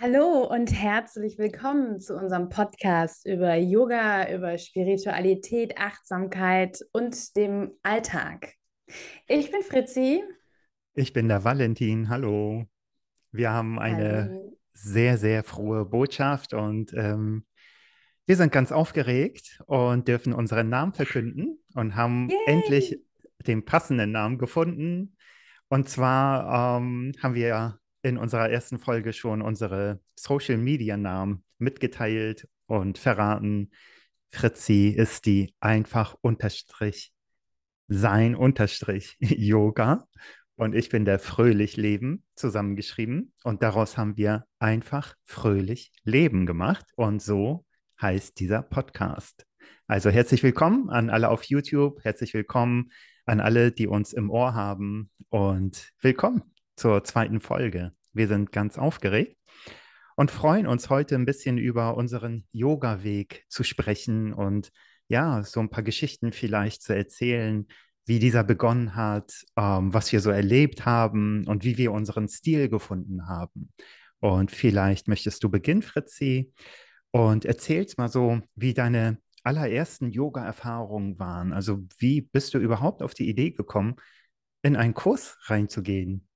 Hallo und herzlich willkommen zu unserem Podcast über Yoga, über Spiritualität, Achtsamkeit und dem Alltag. Ich bin Fritzi. Ich bin der Valentin. Hallo. Wir haben eine Hallo. sehr, sehr frohe Botschaft und ähm, wir sind ganz aufgeregt und dürfen unseren Namen verkünden und haben Yay. endlich den passenden Namen gefunden. Und zwar ähm, haben wir ja in unserer ersten Folge schon unsere Social Media Namen mitgeteilt und verraten. Fritzi ist die einfach unterstrich sein unterstrich Yoga. Und ich bin der Fröhlich Leben zusammengeschrieben. Und daraus haben wir einfach fröhlich Leben gemacht. Und so heißt dieser Podcast. Also herzlich willkommen an alle auf YouTube, herzlich willkommen an alle, die uns im Ohr haben. Und willkommen zur zweiten Folge. Wir sind ganz aufgeregt und freuen uns heute ein bisschen über unseren Yoga-Weg zu sprechen und ja, so ein paar Geschichten vielleicht zu erzählen, wie dieser begonnen hat, ähm, was wir so erlebt haben und wie wir unseren Stil gefunden haben. Und vielleicht möchtest du beginnen, Fritzi, und erzählst mal so, wie deine allerersten Yoga-Erfahrungen waren. Also wie bist du überhaupt auf die Idee gekommen, in einen Kurs reinzugehen?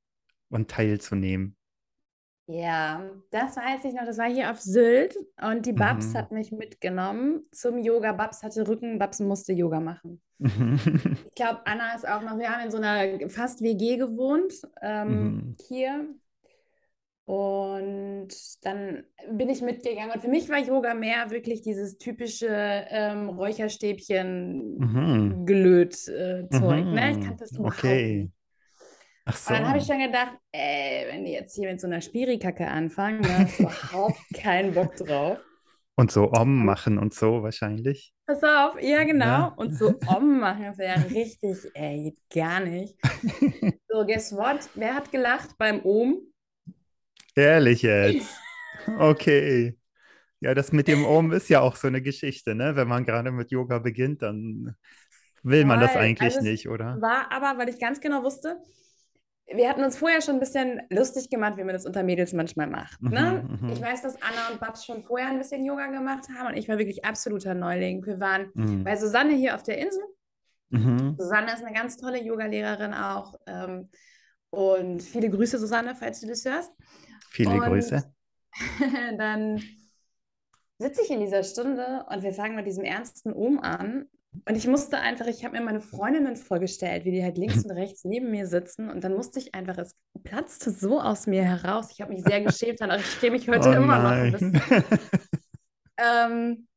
Und teilzunehmen. Ja, das weiß ich noch. Das war hier auf Sylt und die Babs mhm. hat mich mitgenommen zum Yoga. Babs hatte Rücken, Babs musste Yoga machen. ich glaube, Anna ist auch noch. Wir haben in so einer fast WG gewohnt ähm, mhm. hier. Und dann bin ich mitgegangen. Und für mich war Yoga mehr wirklich dieses typische ähm, Räucherstäbchen-Gelöt-Zeug. Mhm. Äh, ne? Ich kannte das überhaupt okay. Ach so. Und dann habe ich schon gedacht, ey, wenn die jetzt hier mit so einer Spirikacke anfangen, da hast du überhaupt keinen Bock drauf. Und so Om machen und so wahrscheinlich. Pass auf, ja genau. Ja. Und so Om machen, das wäre ja richtig, ey, gar nicht. So, guess what? Wer hat gelacht beim Om? Ehrlich jetzt? Okay. Ja, das mit dem Om ist ja auch so eine Geschichte, ne? Wenn man gerade mit Yoga beginnt, dann will man das eigentlich also nicht, oder? War aber, weil ich ganz genau wusste, wir hatten uns vorher schon ein bisschen lustig gemacht, wie man das unter Mädels manchmal macht. Ne? Mhm, mhm, ich weiß, dass Anna und Babs schon vorher ein bisschen Yoga gemacht haben und ich war wirklich absoluter Neuling. Wir waren mhm. bei Susanne hier auf der Insel. Mhm. Susanne ist eine ganz tolle Yogalehrerin auch. Ähm, und viele Grüße, Susanne, falls du das hörst. Viele und Grüße. dann sitze ich in dieser Stunde und wir fangen mit diesem ernsten Ohm an und ich musste einfach, ich habe mir meine Freundinnen vorgestellt, wie die halt links und rechts neben mir sitzen. Und dann musste ich einfach, es platzte so aus mir heraus. Ich habe mich sehr geschämt, aber ich schäme mich heute oh immer noch ein bisschen. ähm,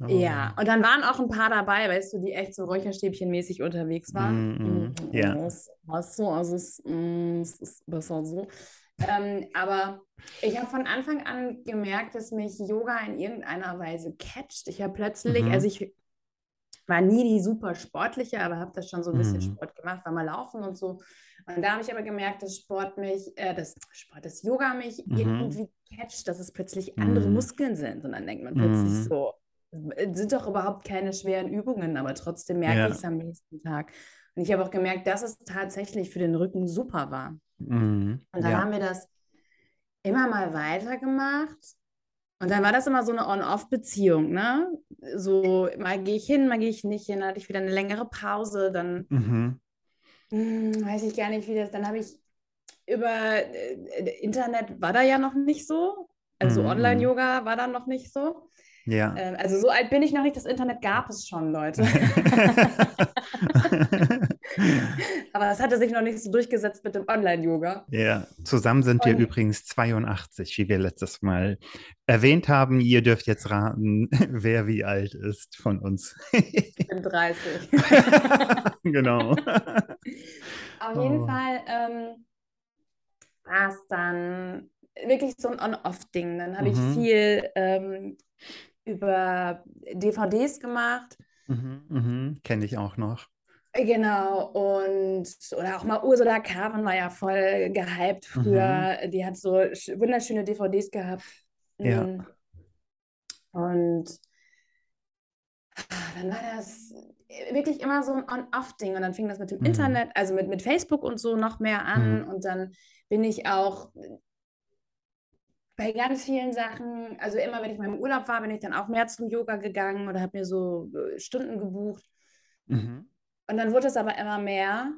oh. Ja, und dann waren auch ein paar dabei, weißt du, die echt so Räucherstäbchenmäßig unterwegs waren. Mm, mm, ja. Das warst so, also es, mm, es ist besser so. Ähm, aber ich habe von Anfang an gemerkt, dass mich Yoga in irgendeiner Weise catcht. Ich habe plötzlich, mhm. also ich war nie die super sportliche, aber habe das schon so ein bisschen mhm. Sport gemacht, war mal laufen und so. Und da habe ich aber gemerkt, dass Sport mich, äh, das Sport, das Yoga mich mhm. irgendwie catcht, dass es plötzlich andere mhm. Muskeln sind. Und dann denkt man plötzlich mhm. so, sind doch überhaupt keine schweren Übungen, aber trotzdem merke ja. ich es am nächsten Tag. Und ich habe auch gemerkt, dass es tatsächlich für den Rücken super war. Mhm. Und dann ja. haben wir das immer mal weitergemacht. Und dann war das immer so eine On-Off-Beziehung, ne? So, mal gehe ich hin, mal gehe ich nicht hin, dann hatte ich wieder eine längere Pause, dann mhm. mh, hm, weiß ich gar nicht, wie das, dann habe ich über äh, Internet war da ja noch nicht so, also mhm. Online-Yoga war da noch nicht so. Ja. Ähm, also so alt bin ich noch nicht, das Internet gab es schon, Leute. Aber es hatte sich noch nicht so durchgesetzt mit dem Online-Yoga. Ja, zusammen sind wir übrigens 82, wie wir letztes Mal erwähnt haben. Ihr dürft jetzt raten, wer wie alt ist von uns. ich bin 30. genau. Auf jeden oh. Fall ähm, war es dann wirklich so ein On-Off-Ding. Dann habe mhm. ich viel ähm, über DVDs gemacht. Mhm, mhm. Kenne ich auch noch. Genau, und oder auch mal Ursula Carven war ja voll gehypt früher. Mhm. Die hat so wunderschöne DVDs gehabt. Ja. Mm. Und dann war das wirklich immer so ein On-Off-Ding. Und dann fing das mit dem mhm. Internet, also mit, mit Facebook und so noch mehr an. Mhm. Und dann bin ich auch bei ganz vielen Sachen, also immer wenn ich mal im Urlaub war, bin ich dann auch mehr zum Yoga gegangen oder habe mir so äh, Stunden gebucht. Mhm. Und dann wurde es aber immer mehr.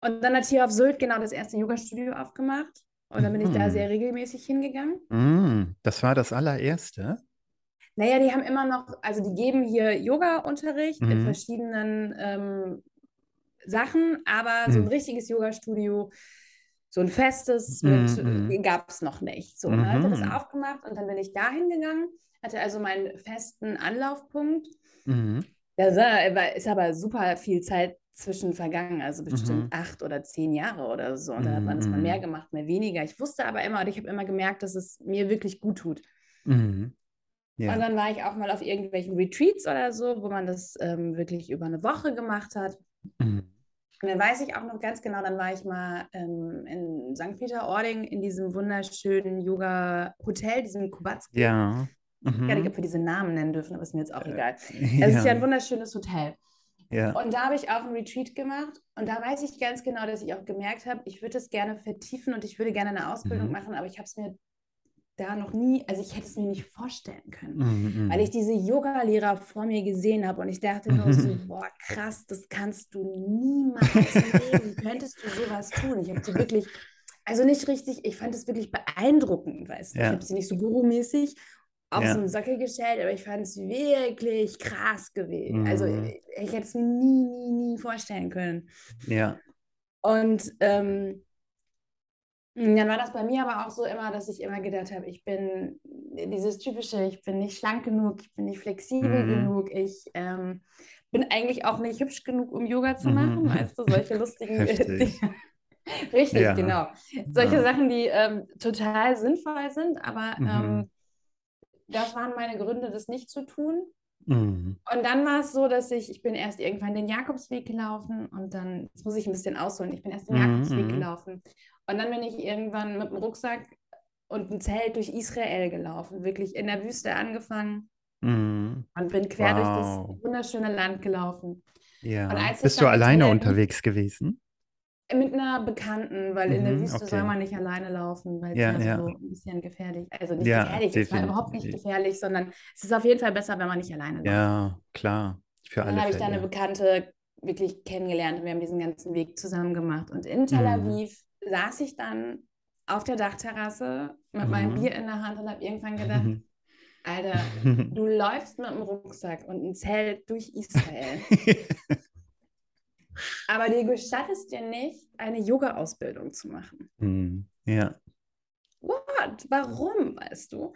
Und dann hat hier auf Sylt genau das erste Yoga-Studio aufgemacht. Und dann bin ich da sehr mhm. regelmäßig hingegangen. Mhm. Das war das allererste? Naja, die haben immer noch, also die geben hier Yoga-Unterricht in mhm. verschiedenen ähm, Sachen, aber so ein richtiges Yoga-Studio so ein festes mm, mm. gab es noch nicht. So, und dann hat er das mhm. aufgemacht und dann bin ich da hingegangen, hatte also meinen festen Anlaufpunkt. Mm. Da war, ist aber super viel Zeit zwischen vergangen, also bestimmt mhm. acht oder zehn Jahre oder so. Und dann hat man das mal mehr mhm. gemacht, mehr weniger. Ich wusste aber immer, und ich habe immer gemerkt, dass es mir wirklich gut tut. Mhm. Ja. Und dann war ich auch mal auf irgendwelchen Retreats oder so, wo man das ähm, wirklich über eine Woche gemacht hat. Mhm. Und dann weiß ich auch noch ganz genau, dann war ich mal ähm, in St. Peter-Ording in diesem wunderschönen Yoga-Hotel, diesem Kubatski. Ja. Mhm. Ja, ob wir diese Namen nennen dürfen, aber ist mir jetzt auch äh, egal. Es ja. ist ja ein wunderschönes Hotel. Ja. Und da habe ich auch ein Retreat gemacht und da weiß ich ganz genau, dass ich auch gemerkt habe, ich würde es gerne vertiefen und ich würde gerne eine Ausbildung mhm. machen, aber ich habe es mir da noch nie, also ich hätte es mir nicht vorstellen können, mm, mm. weil ich diese Yoga-Lehrer vor mir gesehen habe und ich dachte nur so, boah, krass, das kannst du niemals leben. Könntest du sowas tun? Ich habe sie wirklich, also nicht richtig, ich fand es wirklich beeindruckend, weißt du. Ja. Ich habe sie nicht so gurumäßig auf ja. so einen Sockel gestellt, aber ich fand es wirklich krass gewesen. Mm. Also ich, ich hätte es mir nie, nie, nie vorstellen können. Ja. Und ähm, hm, dann war das bei mir aber auch so immer, dass ich immer gedacht habe, ich bin dieses typische, ich bin nicht schlank genug, ich bin nicht flexibel mhm. genug, ich ähm, bin eigentlich auch nicht hübsch genug, um Yoga zu machen, mhm. weißt du, solche lustigen Dinge. Richtig, ja. genau. Solche ja. Sachen, die ähm, total sinnvoll sind, aber mhm. ähm, das waren meine Gründe, das nicht zu tun. Mhm. Und dann war es so, dass ich, ich bin erst irgendwann den Jakobsweg gelaufen und dann, jetzt muss ich ein bisschen ausholen, ich bin erst den mhm. Jakobsweg gelaufen und dann bin ich irgendwann mit dem Rucksack und einem Zelt durch Israel gelaufen, wirklich in der Wüste angefangen mhm. und bin quer wow. durch das wunderschöne Land gelaufen. Ja. Bist du alleine unterwegs gewesen? Mit einer Bekannten, weil mhm, in der mhm, Wüste okay. soll man nicht alleine laufen, weil ja, es ja. so ein bisschen gefährlich Also nicht ja, gefährlich, es war überhaupt nicht gefährlich, sondern es ist auf jeden Fall besser, wenn man nicht alleine läuft. Ja, klar. Für alle dann habe ich da eine Bekannte wirklich kennengelernt und wir haben diesen ganzen Weg zusammen gemacht. Und in Tel mhm. Aviv saß ich dann auf der Dachterrasse mit mhm. meinem Bier in der Hand und habe irgendwann gedacht, Alter, du läufst mit einem Rucksack und ein Zelt durch Israel. aber dir gestattest dir nicht, eine Yoga-Ausbildung zu machen. Mhm. Ja. What? Warum, weißt du?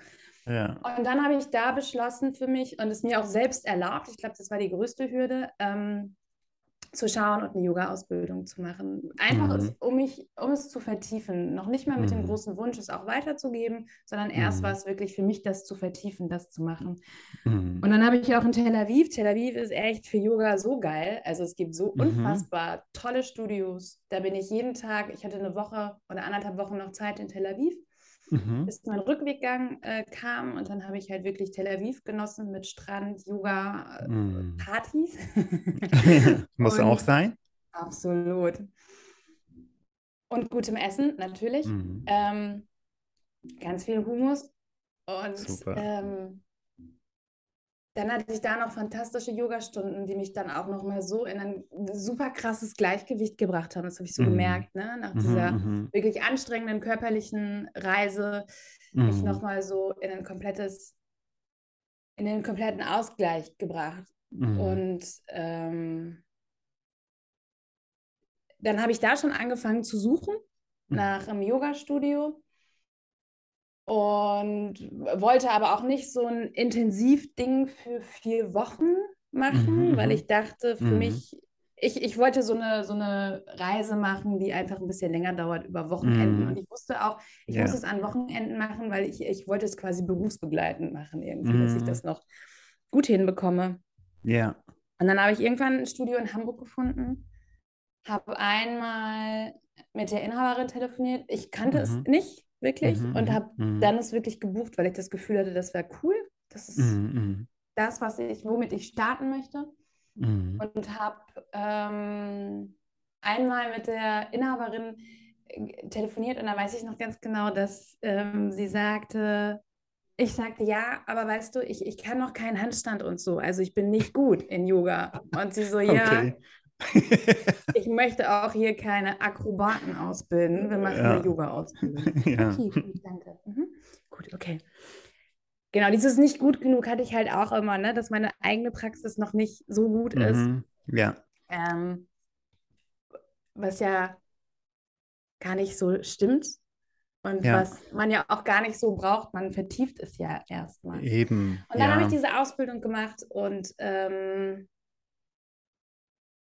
Ja. Und dann habe ich da beschlossen für mich und es mir auch selbst erlaubt, ich glaube, das war die größte Hürde, ähm, zu schauen und eine Yoga-Ausbildung zu machen. Einfach, mhm. ist, um, mich, um es zu vertiefen. Noch nicht mal mit mhm. dem großen Wunsch, es auch weiterzugeben, sondern erst mhm. war es wirklich für mich, das zu vertiefen, das zu machen. Mhm. Und dann habe ich auch in Tel Aviv. Tel Aviv ist echt für Yoga so geil. Also es gibt so mhm. unfassbar tolle Studios. Da bin ich jeden Tag, ich hatte eine Woche oder anderthalb Wochen noch Zeit in Tel Aviv mhm. bis mein Rückweggang äh, kam. Und dann habe ich halt wirklich Tel Aviv genossen mit Strand, Yoga, äh, mhm. Partys. Muss auch sein. Absolut. Und gutem Essen, natürlich. Mhm. Ähm, ganz viel Humus. Und ähm, dann hatte ich da noch fantastische Yogastunden, die mich dann auch noch mal so in ein super krasses Gleichgewicht gebracht haben. Das habe ich so mhm. gemerkt, ne? nach mhm, dieser mhm. wirklich anstrengenden körperlichen Reise, mhm. mich noch mal so in ein komplettes, in den kompletten Ausgleich gebracht. Mhm. Und ähm, dann habe ich da schon angefangen zu suchen mhm. nach einem Yoga-Studio und wollte aber auch nicht so ein Intensivding für vier Wochen machen, mhm, weil mhm. ich dachte, für mhm. mich, ich, ich wollte so eine, so eine Reise machen, die einfach ein bisschen länger dauert über Wochenenden. Mhm. Und ich wusste auch, ich ja. muss es an Wochenenden machen, weil ich, ich wollte es quasi berufsbegleitend machen, irgendwie, dass ich mhm. das noch gut hinbekomme. Ja. Und dann habe ich irgendwann ein Studio in Hamburg gefunden, habe einmal mit der Inhaberin telefoniert. Ich kannte es nicht wirklich mhm, und habe mhm. dann es wirklich gebucht, weil ich das Gefühl hatte, das wäre cool. Das ist mhm, mhm. das, was ich, womit ich starten möchte. Mhm. Und habe ähm, einmal mit der Inhaberin äh, telefoniert und da weiß ich noch ganz genau, dass ähm, sie sagte, ich sagte, ja, aber weißt du, ich, ich kann noch keinen Handstand und so. Also ich bin nicht gut in Yoga. Und sie so, ja, okay. Ich möchte auch hier keine Akrobaten ausbilden. Wir machen ja. eine Yoga-Ausbildung. Ja. Okay, gut, danke. Mhm. Gut, okay. Genau, dieses nicht gut genug hatte ich halt auch immer, ne, dass meine eigene Praxis noch nicht so gut ist. Mhm. Ja. Ähm, was ja gar nicht so stimmt und ja. was man ja auch gar nicht so braucht. Man vertieft es ja erstmal. Eben. Und dann ja. habe ich diese Ausbildung gemacht und ähm,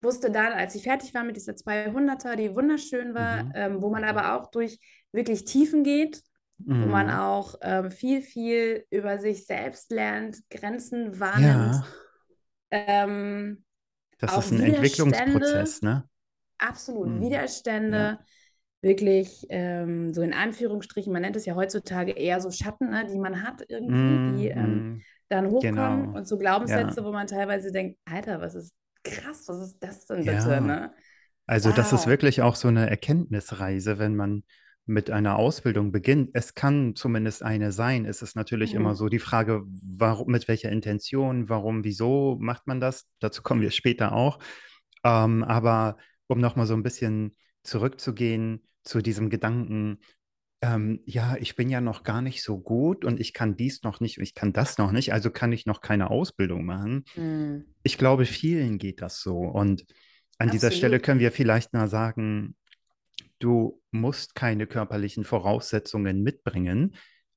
wusste dann, als ich fertig war mit dieser 200er, die wunderschön war, mhm. ähm, wo man aber auch durch wirklich Tiefen geht, mhm. wo man mhm. auch ähm, viel, viel über sich selbst lernt, Grenzen wahrnimmt. Ja. Ähm, das ist ein Entwicklungsprozess, ne? Absolut. Mhm. Widerstände, ja. wirklich ähm, so in Anführungsstrichen, man nennt es ja heutzutage eher so Schatten, ne, die man hat irgendwie, die ähm, mhm. dann hochkommen genau. und so Glaubenssätze, ja. wo man teilweise denkt, Alter, was ist krass, was ist das denn bitte? Ja. Ne? Also wow. das ist wirklich auch so eine Erkenntnisreise, wenn man mit einer Ausbildung beginnt. Es kann zumindest eine sein. Es ist natürlich mhm. immer so die Frage, warum, mit welcher Intention, warum, wieso macht man das? Dazu kommen wir später auch. Ähm, aber um nochmal so ein bisschen zurückzugehen zu diesem Gedanken, ähm, ja, ich bin ja noch gar nicht so gut und ich kann dies noch nicht, ich kann das noch nicht, also kann ich noch keine Ausbildung machen. Mhm. Ich glaube, vielen geht das so. Und an Absolut. dieser Stelle können wir vielleicht mal sagen, du musst keine körperlichen Voraussetzungen mitbringen,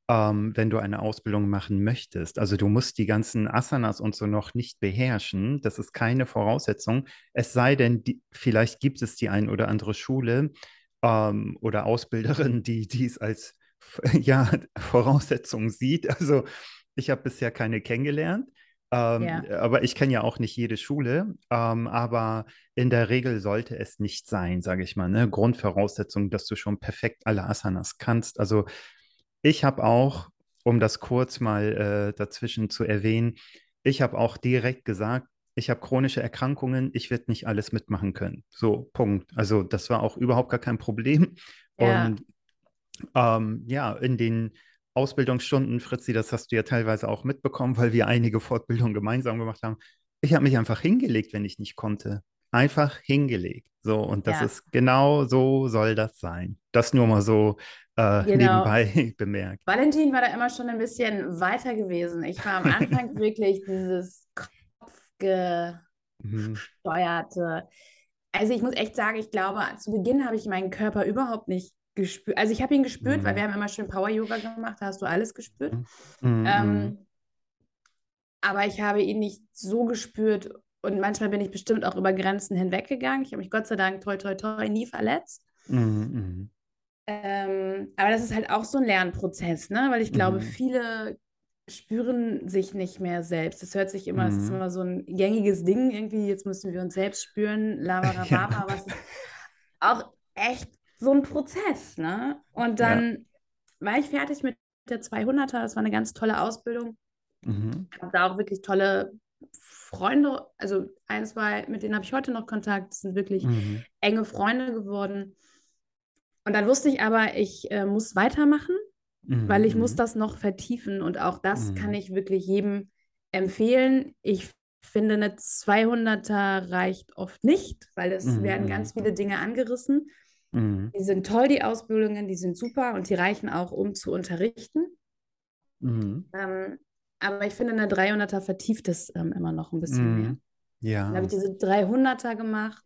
ähm, wenn du eine Ausbildung machen möchtest. Also du musst die ganzen Asanas und so noch nicht beherrschen. Das ist keine Voraussetzung. Es sei denn, die, vielleicht gibt es die ein oder andere Schule, ähm, oder Ausbilderin, die dies als ja, Voraussetzung sieht. Also ich habe bisher keine kennengelernt. Ähm, ja. Aber ich kenne ja auch nicht jede Schule. Ähm, aber in der Regel sollte es nicht sein, sage ich mal. Ne? Grundvoraussetzung, dass du schon perfekt alle Asanas kannst. Also ich habe auch, um das kurz mal äh, dazwischen zu erwähnen, ich habe auch direkt gesagt, ich habe chronische Erkrankungen, ich werde nicht alles mitmachen können. So, Punkt. Also das war auch überhaupt gar kein Problem. Ja. Und ähm, ja, in den Ausbildungsstunden, Fritzi, das hast du ja teilweise auch mitbekommen, weil wir einige Fortbildungen gemeinsam gemacht haben. Ich habe mich einfach hingelegt, wenn ich nicht konnte. Einfach hingelegt. So, und das ja. ist genau so soll das sein. Das nur mal so äh, genau. nebenbei bemerkt. Valentin war da immer schon ein bisschen weiter gewesen. Ich war am Anfang wirklich dieses gesteuerte. Mhm. Also ich muss echt sagen, ich glaube, zu Beginn habe ich meinen Körper überhaupt nicht gespürt. Also ich habe ihn gespürt, mhm. weil wir haben immer schön Power-Yoga gemacht, da hast du alles gespürt. Mhm. Ähm, mhm. aber ich habe ihn nicht so gespürt und manchmal bin ich bestimmt auch über Grenzen hinweggegangen. Ich habe mich Gott sei Dank toi toi toi nie verletzt. Mhm. mhm. Ähm, aber das ist halt auch so ein Lernprozess, ne? Weil ich glaube, viele spüren sich nicht mehr selbst. Das hört sich immer, es ist mhm. immer so ein gängiges Ding irgendwie, jetzt müssen wir uns selbst spüren, labarababa, ja. aber es ist auch echt so ein Prozess, ne? Und dann ja. war ich fertig mit der 200er, das war eine ganz tolle Ausbildung. Mhm. Habe da auch wirklich tolle Freunde, also ein, zwei, mit denen habe ich heute noch Kontakt, das sind wirklich mhm. enge Freunde geworden. Und dann wusste ich aber, ich äh, muss weitermachen mhm. weil ich muss mhm. das noch vertiefen und auch das mhm. kann ich wirklich jedem empfehlen. Ich finde, eine 200er reicht oft nicht, weil es mhm. werden ganz viele Dinge angerissen. Mhm. Die sind toll, die Ausbildungen, die sind super und die reichen auch, um zu unterrichten. Mhm. Ähm, aber ich finde, eine 300er vertieft es ähm, immer noch ein bisschen mehr. Ja. Dann habe ich diese 300er gemacht,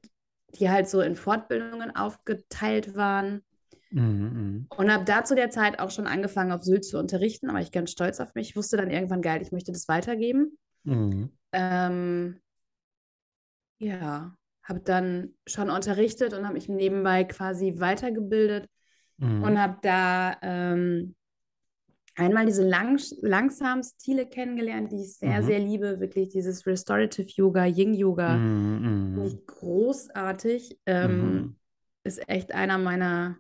die halt so in Fortbildungen aufgeteilt waren. Mhm, mhm. Und habe da zu der Zeit auch schon angefangen, auf Sylt zu unterrichten, aber ich ganz stolz auf mich. Ich wusste dann irgendwann, geil, ich möchte das weitergeben. Mhm. Ähm, ja, habe dann schon unterrichtet und habe mich nebenbei quasi weitergebildet mhm. und habe da ähm, einmal diese lang langsamen Stile kennengelernt, die ich sehr, mhm. sehr liebe. Wirklich dieses Restorative Yoga, Yin Yoga. Mhm. Finde ich großartig. Ähm, ist echt einer meiner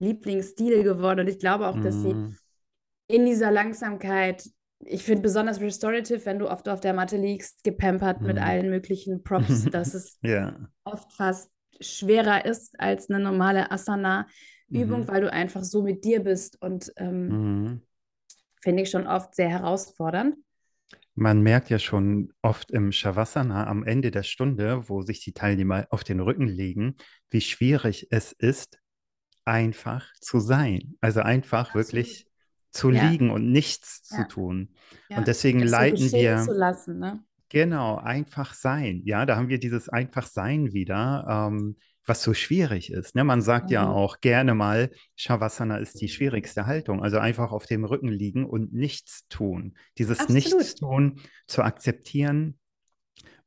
Lieblingsstil geworden. Und ich glaube auch, dass sie mhm. in dieser Langsamkeit, ich finde besonders restorative, wenn du oft auf der Matte liegst, gepampert mit mhm. allen möglichen Props, dass es ja. oft fast schwerer ist als eine normale Asana-Übung, mhm. weil du einfach so mit dir bist und ähm, finde ich schon oft sehr herausfordernd. Man merkt ja schon oft im Shavasana am Ende der Stunde, wo sich die Teilnehmer auf den Rücken legen, wie schwierig es ist, einfach zu sein. Also einfach Absolut. wirklich zu ja. liegen und nichts ja. zu tun. Ja. Und deswegen es leiten so wir. Zu lassen, ne? Genau, einfach sein. Ja, da haben wir dieses einfach sein wieder, ähm, was so schwierig ist. Ne? Man sagt mhm. ja auch gerne mal, Shavasana ist die schwierigste Haltung. Also einfach auf dem Rücken liegen und nichts tun. Dieses Absolut. Nichtstun zu akzeptieren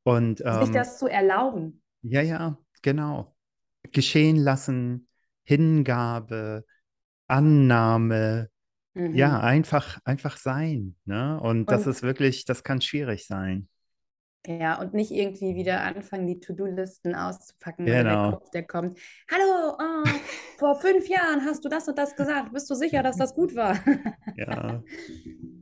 und ähm, sich das zu erlauben. Ja, ja, genau. Geschehen lassen, Hingabe, Annahme, mhm. ja, einfach, einfach sein. Ne? Und, und das ist wirklich, das kann schwierig sein. Ja, und nicht irgendwie wieder anfangen, die To-Do-Listen auszupacken, genau. wenn der Kopf, der kommt. Hallo, oh, vor fünf Jahren hast du das und das gesagt. Bist du sicher, dass das gut war? ja,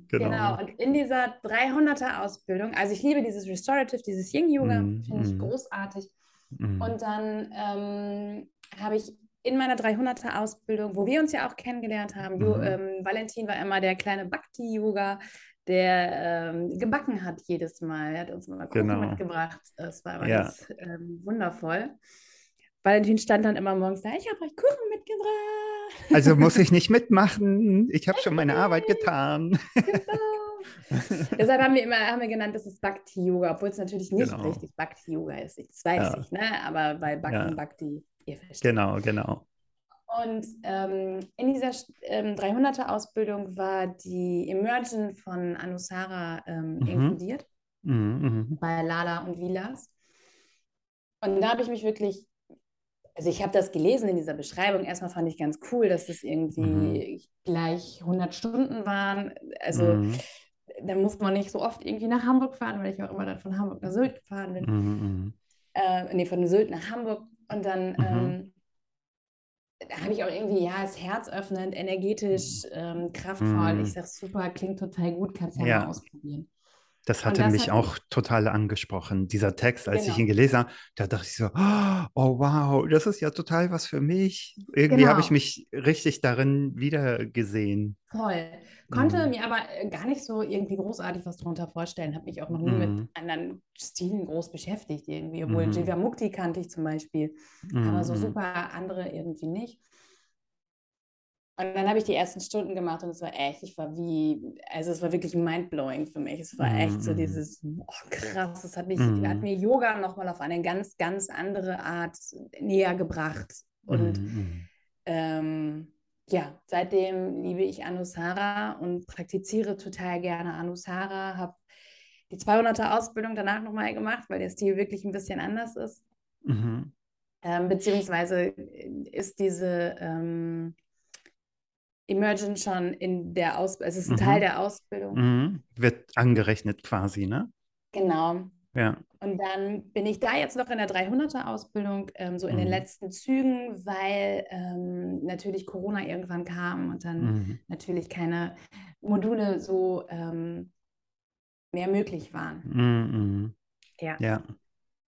genau. Genau, und in dieser 300er-Ausbildung, also ich liebe dieses Restorative, dieses Yin-Yoga, mm, finde ich mm. großartig. Mm. Und dann ähm, habe ich in meiner 300er-Ausbildung, wo wir uns ja auch kennengelernt haben, mhm. ähm, Valentin war immer der kleine Bhakti-Yoga, der ähm, gebacken hat jedes Mal. Er hat uns mal Kuchen genau. mitgebracht. Es war ja. ganz ähm, wundervoll. Valentin stand dann immer morgens da, ich habe euch Kuchen mitgebracht. Also muss ich nicht mitmachen. Ich habe schon meine Arbeit getan. Genau. Deshalb haben wir immer haben wir genannt, das ist Bhakti-Yoga, obwohl es natürlich nicht genau. richtig Bhakti-Yoga ist. Das weiß ja. ich, ne? aber weil Bhakti ja. Bhakti Ihr versteht. Genau, genau. Und ähm, in dieser ähm, 300er-Ausbildung war die Emergent von Anusara ähm, mhm. inkludiert, mhm, mh. bei Lala und Vilas. Und da habe ich mich wirklich, also ich habe das gelesen in dieser Beschreibung. Erstmal fand ich ganz cool, dass es irgendwie mhm. gleich 100 Stunden waren. Also mhm. da muss man nicht so oft irgendwie nach Hamburg fahren, weil ich auch immer dann von Hamburg nach Sylt gefahren bin. Mhm, mhm. Äh, nee, von Sylt nach Hamburg. Und dann mhm. ähm, da habe ich auch irgendwie, ja, es herzöffnend, energetisch, ähm, kraftvoll. Mhm. Ich sage, super, klingt total gut, kannst ja, ja. mal ausprobieren. Das hatte das mich hat auch total angesprochen, dieser Text, als genau. ich ihn gelesen habe, da dachte ich so, oh wow, das ist ja total was für mich. Irgendwie genau. habe ich mich richtig darin wiedergesehen. Voll. Konnte mhm. mir aber äh, gar nicht so irgendwie großartig was darunter vorstellen, habe mich auch noch nie mhm. mit anderen Stilen groß beschäftigt irgendwie, obwohl mhm. Jiva Mukti kannte ich zum Beispiel, aber so mhm. super andere irgendwie nicht. Und dann habe ich die ersten Stunden gemacht und es war echt, ich war wie, also es war wirklich mindblowing für mich. Es war echt so mm. dieses, oh krass, es hat, mich, mm. hat mir Yoga nochmal auf eine ganz, ganz andere Art näher gebracht. Und mm. ähm, ja, seitdem liebe ich Anusara und praktiziere total gerne Anusara, habe die 200er Ausbildung danach nochmal gemacht, weil der Stil wirklich ein bisschen anders ist. -hmm. Ähm, beziehungsweise ist diese... Ähm, Emergent schon in der Ausbildung, es ist ein mhm. Teil der Ausbildung. Mhm. Wird angerechnet quasi, ne? Genau. Ja. Und dann bin ich da jetzt noch in der 300er-Ausbildung, ähm, so in mhm. den letzten Zügen, weil ähm, natürlich Corona irgendwann kam und dann mhm. natürlich keine Module so ähm, mehr möglich waren. Mhm. Ja. ja.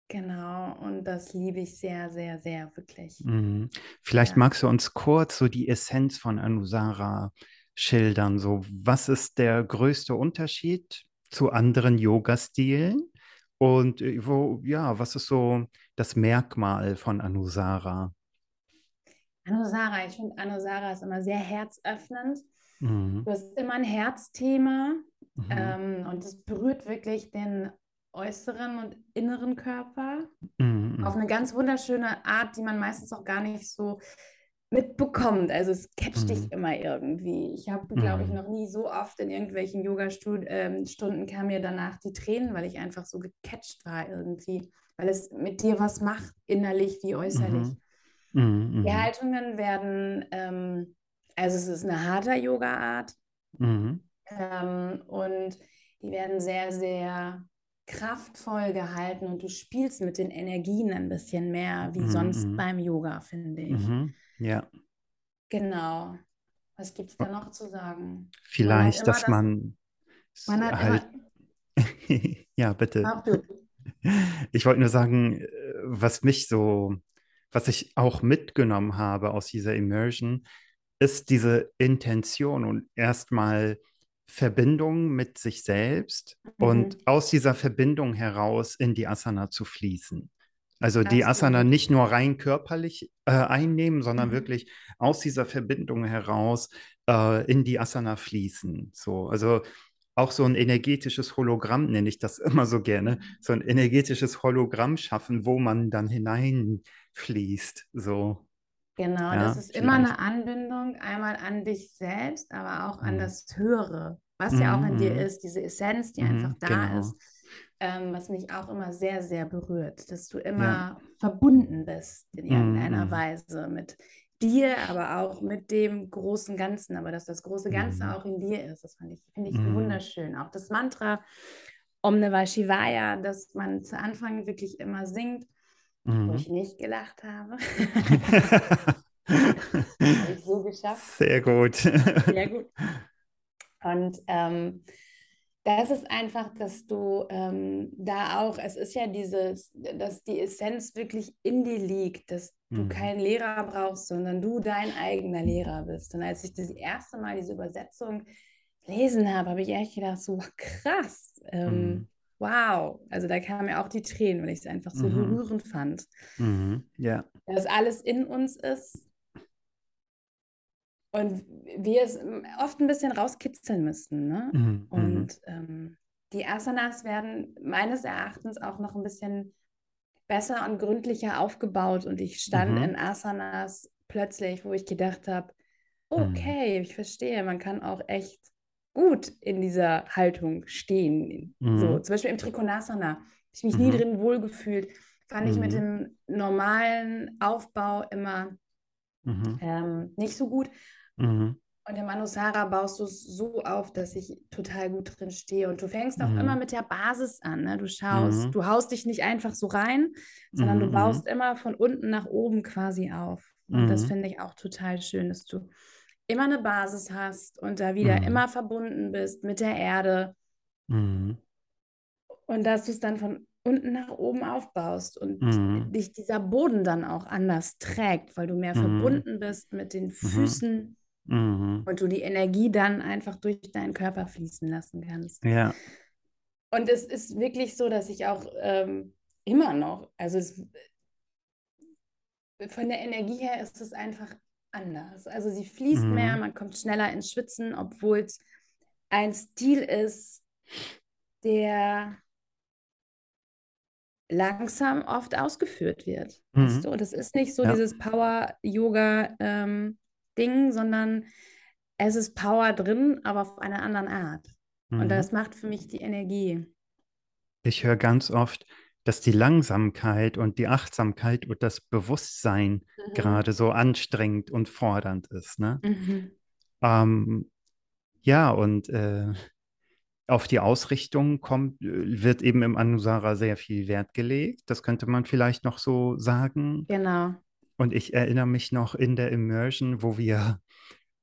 Genau, und das liebe ich sehr, sehr, sehr, wirklich. Mhm. Vielleicht ja. magst du uns kurz so die Essenz von Anusara schildern. So, was ist der größte Unterschied zu anderen Yoga-Stilen? Und äh, wo, ja, was ist so das Merkmal von Anusara? Anusara, ich finde Anusara ist immer sehr herzöffnend. Mhm. Du hast immer ein Herzthema mhm. ähm, und es berührt wirklich den äußeren und inneren Körper mhm. auf eine ganz wunderschöne Art, die man meistens auch gar nicht so mitbekommt. Also es catcht mhm. dich immer irgendwie. Ich habe, glaube ich, mhm. noch nie so oft in irgendwelchen Yoga-Stunden ähm, kamen mir danach die Tränen, weil ich einfach so gecatcht war irgendwie, weil es mit dir was macht, innerlich wie äußerlich. Mhm. mhm die mhm. Haltungen werden, ähm, also es ist eine harte Yoga-Art ähm, und die werden sehr, sehr kraftvoll gehalten und du spielst mit den Energien ein bisschen mehr wie mhm. sonst mhm. beim Yoga, finde ich. Mhm. Ja. Genau. Was gibt es da noch zu sagen? Vielleicht, man dass das, man, man halt. ja, bitte. Ich wollte nur sagen, äh, was mich so was ich auch mitgenommen habe aus dieser Immersion, ist diese Intention und erstmal Verbindung mit sich selbst mhm. und aus dieser Verbindung heraus in die Asana zu fließen. Also die Asana nicht nur rein körperlich äh, einnehmen, sondern mhm. wirklich aus dieser Verbindung heraus äh, in die Asana fließen. So, also auch so ein energetisches Hologramm nenne ich das immer so gerne, so ein energetisches Hologramm schaffen, wo man dann hineinfließt. So. Genau, ja, das ist vielleicht. immer eine Anbindung, einmal an dich selbst, aber auch an mhm. das Höhere, was mhm. ja auch in dir mhm. ist, diese Essenz, die mhm, einfach da genau. ist, ähm, was mich auch immer sehr, sehr berührt, dass du immer ja. verbunden bist in irgendeiner mhm. Weise mit dir, aber auch mit dem großen Ganzen, aber dass das große Ganze mhm. auch in dir ist, das fand ich, finde ich wunderschön. Auch das Mantra Om Namah Shivaya, das man zu Anfang wirklich immer singt, mhm. wo ich nicht gelacht habe. habe ich so geschafft. Sehr gut. Sehr gut. Und ähm, das ist einfach, dass du ähm, da auch, es ist ja dieses, dass die Essenz wirklich in dir liegt, dass du mhm. keinen Lehrer brauchst, sondern du dein eigener Lehrer bist. Und als ich das erste Mal diese Übersetzung lesen habe, habe ich echt gedacht, so krass. Ähm, mhm wow. Also da kamen mir auch die Tränen, weil ich es einfach so mhm. berührend fand. Mhm. Ja. Dass alles in uns ist und wir es oft ein bisschen rauskitzeln müssten. Ne? Mhm. mhm. Und ähm, die Asanas werden meines Erachtens auch noch ein bisschen besser und gründlicher aufgebaut. Und ich stand mhm. in Asanas plötzlich, wo ich gedacht habe, mhm. okay, ich verstehe, man kann auch echt gut in dieser Haltung stehen. Mhm. So, zum Beispiel im Trikonasana habe ich mich mhm. nie drin wohlgefühlt. Fand ich mit mhm. dem normalen Aufbau immer mhm. ähm, nicht so gut. Mhm. Und im Manusara baust du es so auf, dass ich total gut drin stehe. Und du fängst auch immer mit der Basis an. Ne? Du schaust, du haust dich nicht einfach so rein, sondern du baust immer von unten nach oben quasi auf. Und das finde ich auch total schön, dass du immer eine Basis hast und da wieder mhm. immer verbunden bist mit der Erde. Mhm. Und dass du es dann von unten nach oben aufbaust und mhm. dich dieser Boden dann auch anders trägt, weil du mehr mhm. verbunden bist mit den mhm. Füßen mhm. und du die Energie dann einfach durch deinen Körper fließen lassen kannst. Ja. Und es ist wirklich so, dass ich auch ähm, immer noch, also es, von der Energie her ist es einfach anders. Also sie fließt mhm. mehr, man kommt schneller ins Schwitzen, obwohl es ein Stil ist, der langsam oft ausgeführt wird. Mhm. Weißt du? Das ist nicht so ja. dieses Power-Yoga-Ding, ähm, sondern es ist Power drin, aber auf einer anderen Art. Mhm. Und das macht für mich die Energie. Ich höre ganz oft, dass die Langsamkeit und die Achtsamkeit und das Bewusstsein mhm. gerade so anstrengend und fordernd ist. Ne? Mhm. Ähm, ja, und äh, auf die Ausrichtung kommt, äh, wird eben im Anusara sehr viel Wert gelegt. Das könnte man vielleicht noch so sagen. Genau. Und ich erinnere mich noch in der Immersion, wo wir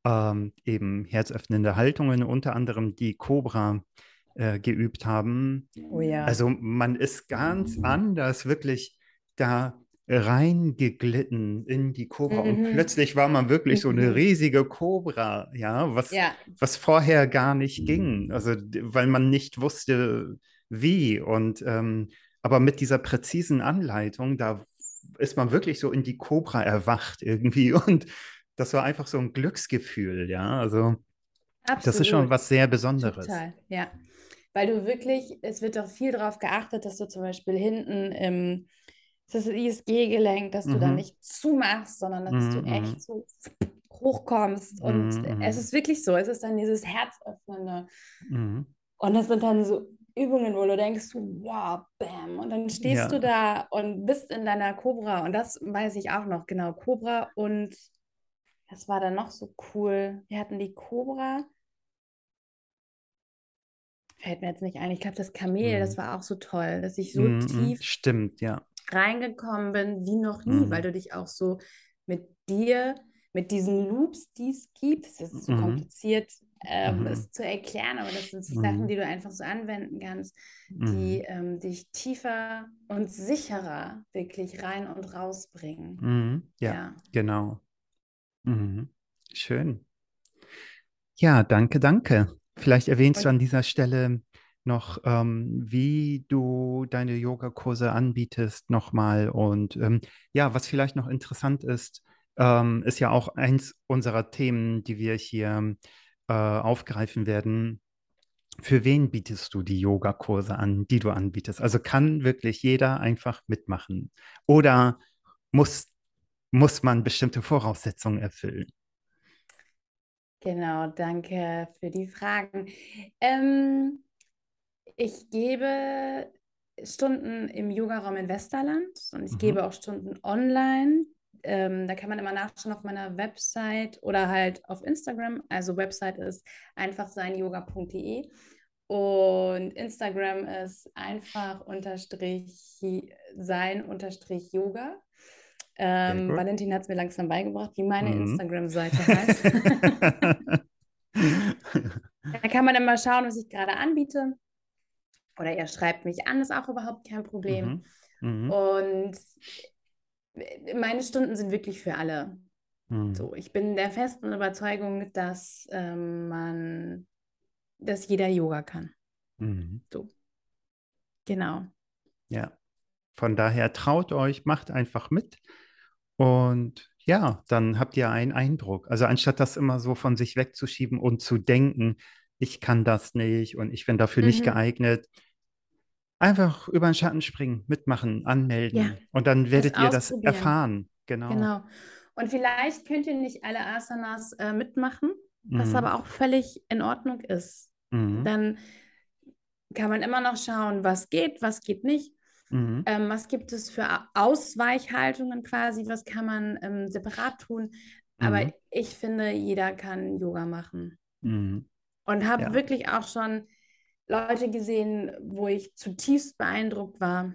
ähm, eben herzöffnende Haltungen, unter anderem die Cobra, äh, geübt haben. Oh ja. Also man ist ganz anders wirklich da reingeglitten in die Cobra mhm. und plötzlich war man wirklich so eine mhm. riesige Cobra, ja, was, ja. was vorher gar nicht ging, also weil man nicht wusste, wie und ähm, aber mit dieser präzisen Anleitung, da ist man wirklich so in die Cobra erwacht irgendwie und das war einfach so ein Glücksgefühl, ja, also Absolut. das ist schon was sehr Besonderes. Total, ja weil du wirklich, es wird doch viel darauf geachtet, dass du zum Beispiel hinten im das ISG-Gelenk, dass du da mhm. nicht zumachst, sondern dass mhm. du echt so hochkommst. Und mhm. es ist wirklich so, es ist dann dieses Herzöffnende. Mhm. Und das sind dann so Übungen, wo du denkst, wow, bam. Und dann stehst ja. du da und bist in deiner Cobra. Und das weiß ich auch noch, genau, Cobra. Und das war dann noch so cool. Wir hatten die Cobra fällt mir jetzt nicht ein. Ich glaube, das Kamel, mhm. das war auch so toll, dass ich so mhm, tief stimmt, ja. reingekommen bin wie noch nie, mhm. weil du dich auch so mit dir, mit diesen Loops, die es gibt, das ist so mhm. kompliziert ähm, mhm. es zu erklären, aber das sind mhm. Sachen, die du einfach so anwenden kannst, die mhm. ähm, dich tiefer und sicherer wirklich rein und rausbringen. Mhm. Ja, ja, genau. Mhm. Schön. Ja, danke, danke. Vielleicht erwähnst du an dieser Stelle noch, ähm, wie du deine Yogakurse anbietest nochmal. Und ähm, ja, was vielleicht noch interessant ist, ähm, ist ja auch eins unserer Themen, die wir hier äh, aufgreifen werden. Für wen bietest du die Yogakurse an, die du anbietest? Also kann wirklich jeder einfach mitmachen? Oder muss, muss man bestimmte Voraussetzungen erfüllen? Genau, danke für die Fragen. Ähm, ich gebe Stunden im Yogaraum in Westerland und ich mhm. gebe auch Stunden online. Ähm, da kann man immer nachschauen auf meiner Website oder halt auf Instagram. Also Website ist einfach seinyoga.de und Instagram ist einfach unterstrich sein unterstrich Yoga. Ähm, Valentin hat es mir langsam beigebracht, wie meine mhm. Instagram-Seite heißt. da kann man dann mal schauen, was ich gerade anbiete. Oder er schreibt mich an, ist auch überhaupt kein Problem. Mhm. Mhm. Und meine Stunden sind wirklich für alle. Mhm. So, ich bin der festen Überzeugung, dass ähm, man, dass jeder Yoga kann. Mhm. So. Genau. Ja. Von daher traut euch, macht einfach mit. Und ja, dann habt ihr einen Eindruck. Also anstatt das immer so von sich wegzuschieben und zu denken, ich kann das nicht und ich bin dafür mhm. nicht geeignet, einfach über den Schatten springen, mitmachen, anmelden ja. und dann werdet das ihr das erfahren. Genau. Genau. Und vielleicht könnt ihr nicht alle Asanas äh, mitmachen, was mhm. aber auch völlig in Ordnung ist. Mhm. Dann kann man immer noch schauen, was geht, was geht nicht. Mhm. Ähm, was gibt es für Ausweichhaltungen quasi? Was kann man ähm, separat tun? Aber mhm. ich finde, jeder kann Yoga machen. Mhm. Und habe ja. wirklich auch schon Leute gesehen, wo ich zutiefst beeindruckt war,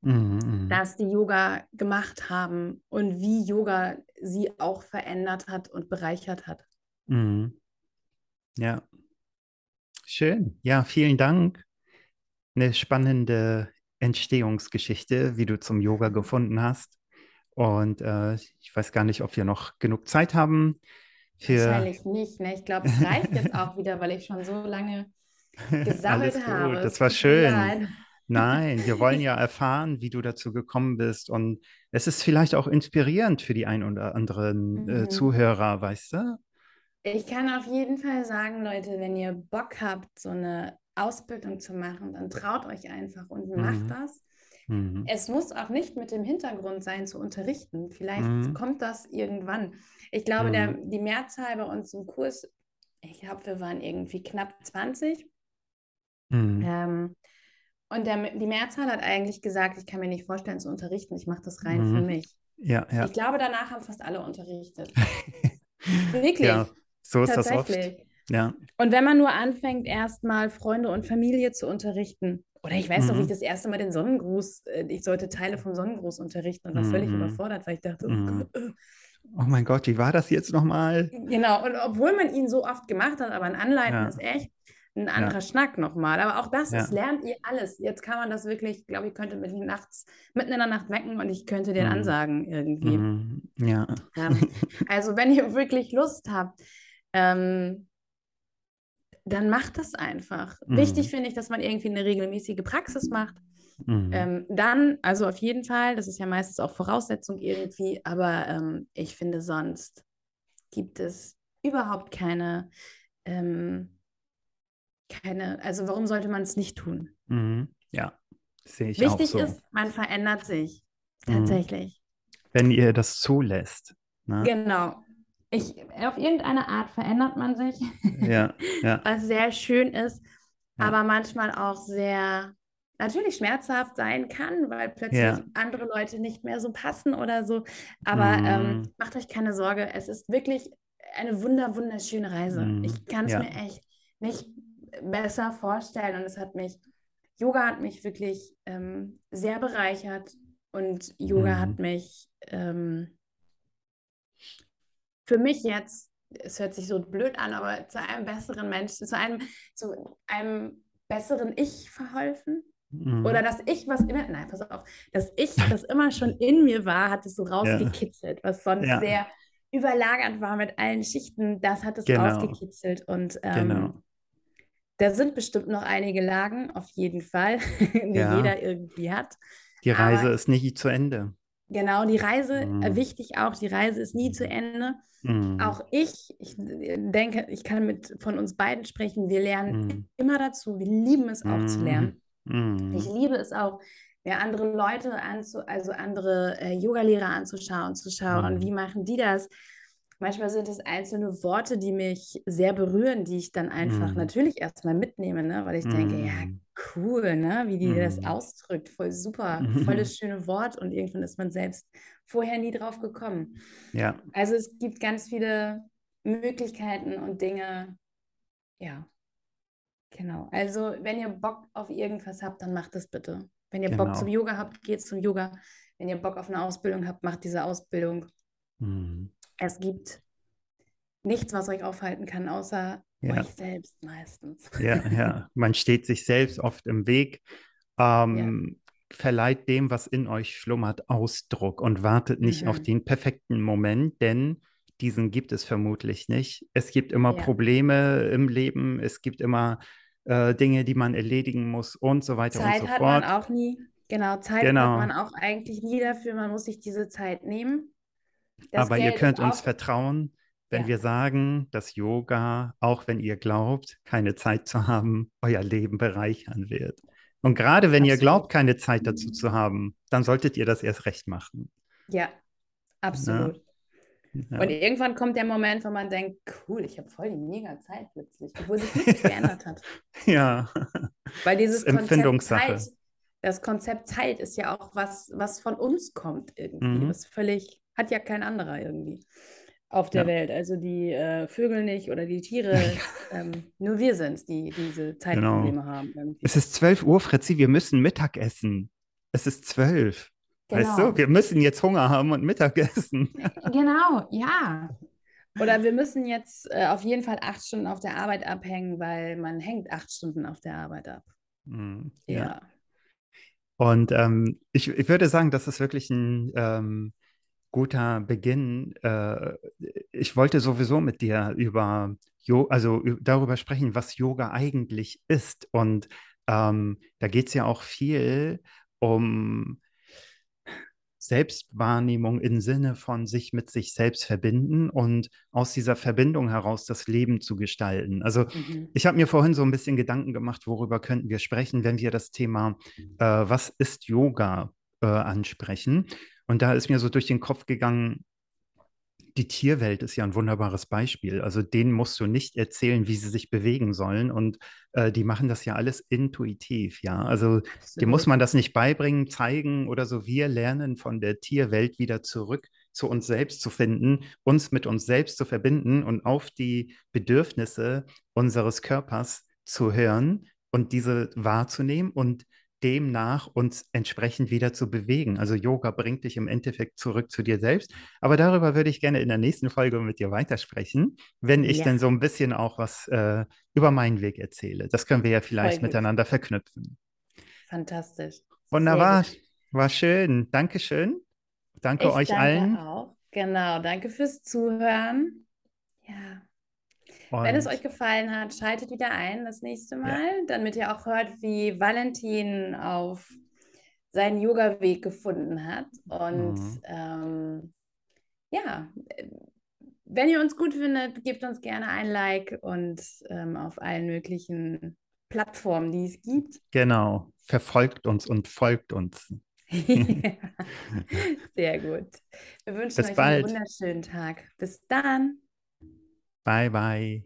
mhm, mhm. dass die Yoga gemacht haben und wie Yoga sie auch verändert hat und bereichert hat. Mhm. Ja, schön. Ja, vielen Dank. Eine spannende Entstehungsgeschichte, wie du zum Yoga gefunden hast. Und äh, ich weiß gar nicht, ob wir noch genug Zeit haben. Für... Wahrscheinlich nicht. Ne? Ich glaube, es reicht jetzt auch wieder, weil ich schon so lange gesammelt Alles habe. Das war schön. Nein, wir wollen ja erfahren, wie du dazu gekommen bist. Und es ist vielleicht auch inspirierend für die ein oder anderen äh, mhm. äh, Zuhörer, weißt du? Ich kann auf jeden Fall sagen, Leute, wenn ihr Bock habt, so eine Ausbildung zu machen, dann traut euch einfach und mhm. macht das. Mhm. Es muss auch nicht mit dem Hintergrund sein, zu unterrichten. Vielleicht mhm. kommt das irgendwann. Ich glaube, der, mhm. die Mehrzahl bei uns im Kurs, ich glaube, wir waren irgendwie knapp 20. Mhm. Ähm, und der, die Mehrzahl hat eigentlich gesagt, ich kann mir nicht vorstellen zu unterrichten, ich mache das rein für mich. Ja, ja. Ich glaube, danach haben fast alle unterrichtet. Wirklich. Ja, so ist das oft. Ja. Und wenn man nur anfängt, erstmal Freunde und Familie zu unterrichten, oder ich weiß noch, wie ich mhm. das erste Mal den Sonnengruß, äh, ich sollte Teile vom Sonnengruß unterrichten und war mhm. völlig überfordert, weil ich dachte, oh, mhm. Gott, oh mein Gott, wie war das jetzt nochmal? Genau, und obwohl man ihn so oft gemacht hat, aber ein Anleiten ja. ist echt ein anderer ja. Schnack nochmal. Aber auch das ja. ist, lernt ihr alles. Jetzt kann man das wirklich, glaube ich, könnte mit nachts, mitten in der Nacht wecken und ich könnte den mhm. ansagen irgendwie. Mhm. Ja. Also wenn ihr wirklich Lust habt, ähm, dann macht das einfach. Mhm. Wichtig finde ich, dass man irgendwie eine regelmäßige Praxis macht. Mhm. Ähm, dann, also auf jeden Fall, das ist ja meistens auch Voraussetzung irgendwie, aber ähm, ich finde, sonst gibt es überhaupt keine, ähm, keine, also warum sollte man es nicht tun? Mhm. Ja, sehe ich Wichtig auch so. ist, man verändert sich mhm. tatsächlich. Wenn ihr das zulässt. Ne? Genau. Ich, auf irgendeine Art verändert man sich, ja, ja. was sehr schön ist, ja. aber manchmal auch sehr natürlich schmerzhaft sein kann, weil plötzlich ja. andere Leute nicht mehr so passen oder so. Aber mm. ähm, macht euch keine Sorge, es ist wirklich eine wunder, wunderschöne Reise. Mm. Ich kann es ja. mir echt nicht besser vorstellen und es hat mich, Yoga hat mich wirklich ähm, sehr bereichert und Yoga mm. hat mich ähm, für mich jetzt es hört sich so blöd an, aber zu einem besseren Menschen, zu einem, zu einem besseren Ich verholfen. Mhm. Oder dass ich was immer, nein, pass auf, dass ich, das immer schon in mir war, hat es so rausgekitzelt, ja. was sonst ja. sehr überlagert war mit allen Schichten, das hat es genau. rausgekitzelt. Und ähm, genau. da sind bestimmt noch einige Lagen, auf jeden Fall, die ja. jeder irgendwie hat. Die Reise Aber, ist nicht zu Ende. Genau, die Reise, äh, mhm. wichtig auch, die Reise ist nie zu Ende. Mhm. Auch ich, ich denke, ich kann mit von uns beiden sprechen, wir lernen mhm. immer dazu, wir lieben es auch zu lernen. Mhm. Ich liebe es auch, mir andere Leute anzu, also andere äh, Yogalehrer anzuschauen, zu schauen, wie machen die das. Manchmal sind es einzelne Worte, die mich sehr berühren, die ich dann einfach mm. natürlich erstmal mitnehme, ne? weil ich mm. denke, ja, mhm. cool, ne? wie die mm. das ausdrückt, voll super, volles schöne Wort und irgendwann ist man selbst vorher nie drauf gekommen. Ja. Also es gibt ganz viele Möglichkeiten und Dinge, ja, genau. Also wenn ihr Bock auf irgendwas habt, dann macht das bitte. Wenn ihr genau. Bock zum Yoga habt, geht zum Yoga. Wenn ihr Bock auf eine Ausbildung habt, macht diese Ausbildung. Mhm. Es gibt nichts, was euch aufhalten kann, außer ja. euch selbst meistens. Ja, ja. Man steht sich selbst oft im Weg. Ähm, ja. Verleiht dem, was in euch schlummert, Ausdruck und wartet nicht mhm. auf den perfekten Moment, denn diesen gibt es vermutlich nicht. Es gibt immer ja. Probleme im Leben, es gibt immer äh, Dinge, die man erledigen muss und so weiter Zeit und so fort. Zeit hat man auch nie. Genau, Zeit genau. hat man auch eigentlich nie dafür. Man muss sich diese Zeit nehmen. Das Aber Geld ihr könnt uns vertrauen, wenn ja. wir sagen, dass Yoga, auch wenn ihr glaubt, keine Zeit zu haben, euer Leben bereichern wird. Und gerade wenn absolut. ihr glaubt, keine Zeit dazu zu haben, dann solltet ihr das erst recht machen. Ja, absolut. Ja. Und irgendwann kommt der Moment, wo man denkt, cool, ich habe voll die mega Zeit plötzlich, obwohl sich nichts geändert hat. Ja. Weil dieses Konzept Zeit, das Konzept Zeit ist ja auch was, was von uns kommt irgendwie. Mhm. Das völlig hat ja kein anderer irgendwie auf der ja. Welt. Also die äh, Vögel nicht oder die Tiere. ähm, nur wir sind es, die diese Zeitprobleme genau. haben. Irgendwie. Es ist 12 Uhr, Fritzi, wir müssen Mittag essen. Es ist 12. Genau. Weißt du, wir müssen jetzt Hunger haben und Mittag essen. genau, ja. Oder wir müssen jetzt äh, auf jeden Fall acht Stunden auf der Arbeit abhängen, weil man hängt acht Stunden auf der Arbeit ab. Mm, ja. ja. Und ähm, ich, ich würde sagen, das ist wirklich ein ähm, guter Beginn. Äh, ich wollte sowieso mit dir über jo also darüber sprechen, was Yoga eigentlich ist. Und ähm, da geht es ja auch viel um Selbstwahrnehmung im Sinne von sich mit sich selbst verbinden und aus dieser Verbindung heraus das Leben zu gestalten. Also mhm. ich habe mir vorhin so ein bisschen Gedanken gemacht, worüber könnten wir sprechen, wenn wir das Thema, äh, was ist Yoga, äh, ansprechen. Und da ist mir so durch den Kopf gegangen, die Tierwelt ist ja ein wunderbares Beispiel. Also denen musst du nicht erzählen, wie sie sich bewegen sollen. Und äh, die machen das ja alles intuitiv, ja. Also dem muss man das nicht beibringen, zeigen oder so. Wir lernen von der Tierwelt wieder zurück zu uns selbst zu finden, uns mit uns selbst zu verbinden und auf die Bedürfnisse unseres Körpers zu hören und diese wahrzunehmen und demnach uns entsprechend wieder zu bewegen. Also Yoga bringt dich im Endeffekt zurück zu dir selbst. Aber darüber würde ich gerne in der nächsten Folge mit dir weitersprechen, wenn ich ja. dann so ein bisschen auch was äh, über meinen Weg erzähle. Das können wir ja vielleicht miteinander verknüpfen. Fantastisch. Wunderbar. War schön. Dankeschön. Danke ich euch danke allen. Auch. Genau. Danke fürs Zuhören. Ja. Und Wenn es euch gefallen hat, schaltet wieder ein das nächste Mal, ja. damit ihr auch hört, wie Valentin auf seinen Yoga-Weg gefunden hat. Und mhm. ähm, ja, wenn ihr uns gut findet, gebt uns gerne ein Like und ähm, auf allen möglichen Plattformen, die es gibt. Genau, verfolgt uns und folgt uns. Sehr gut. Wir wünschen Bis euch bald. einen wunderschönen Tag. Bis dann. Bye, bye.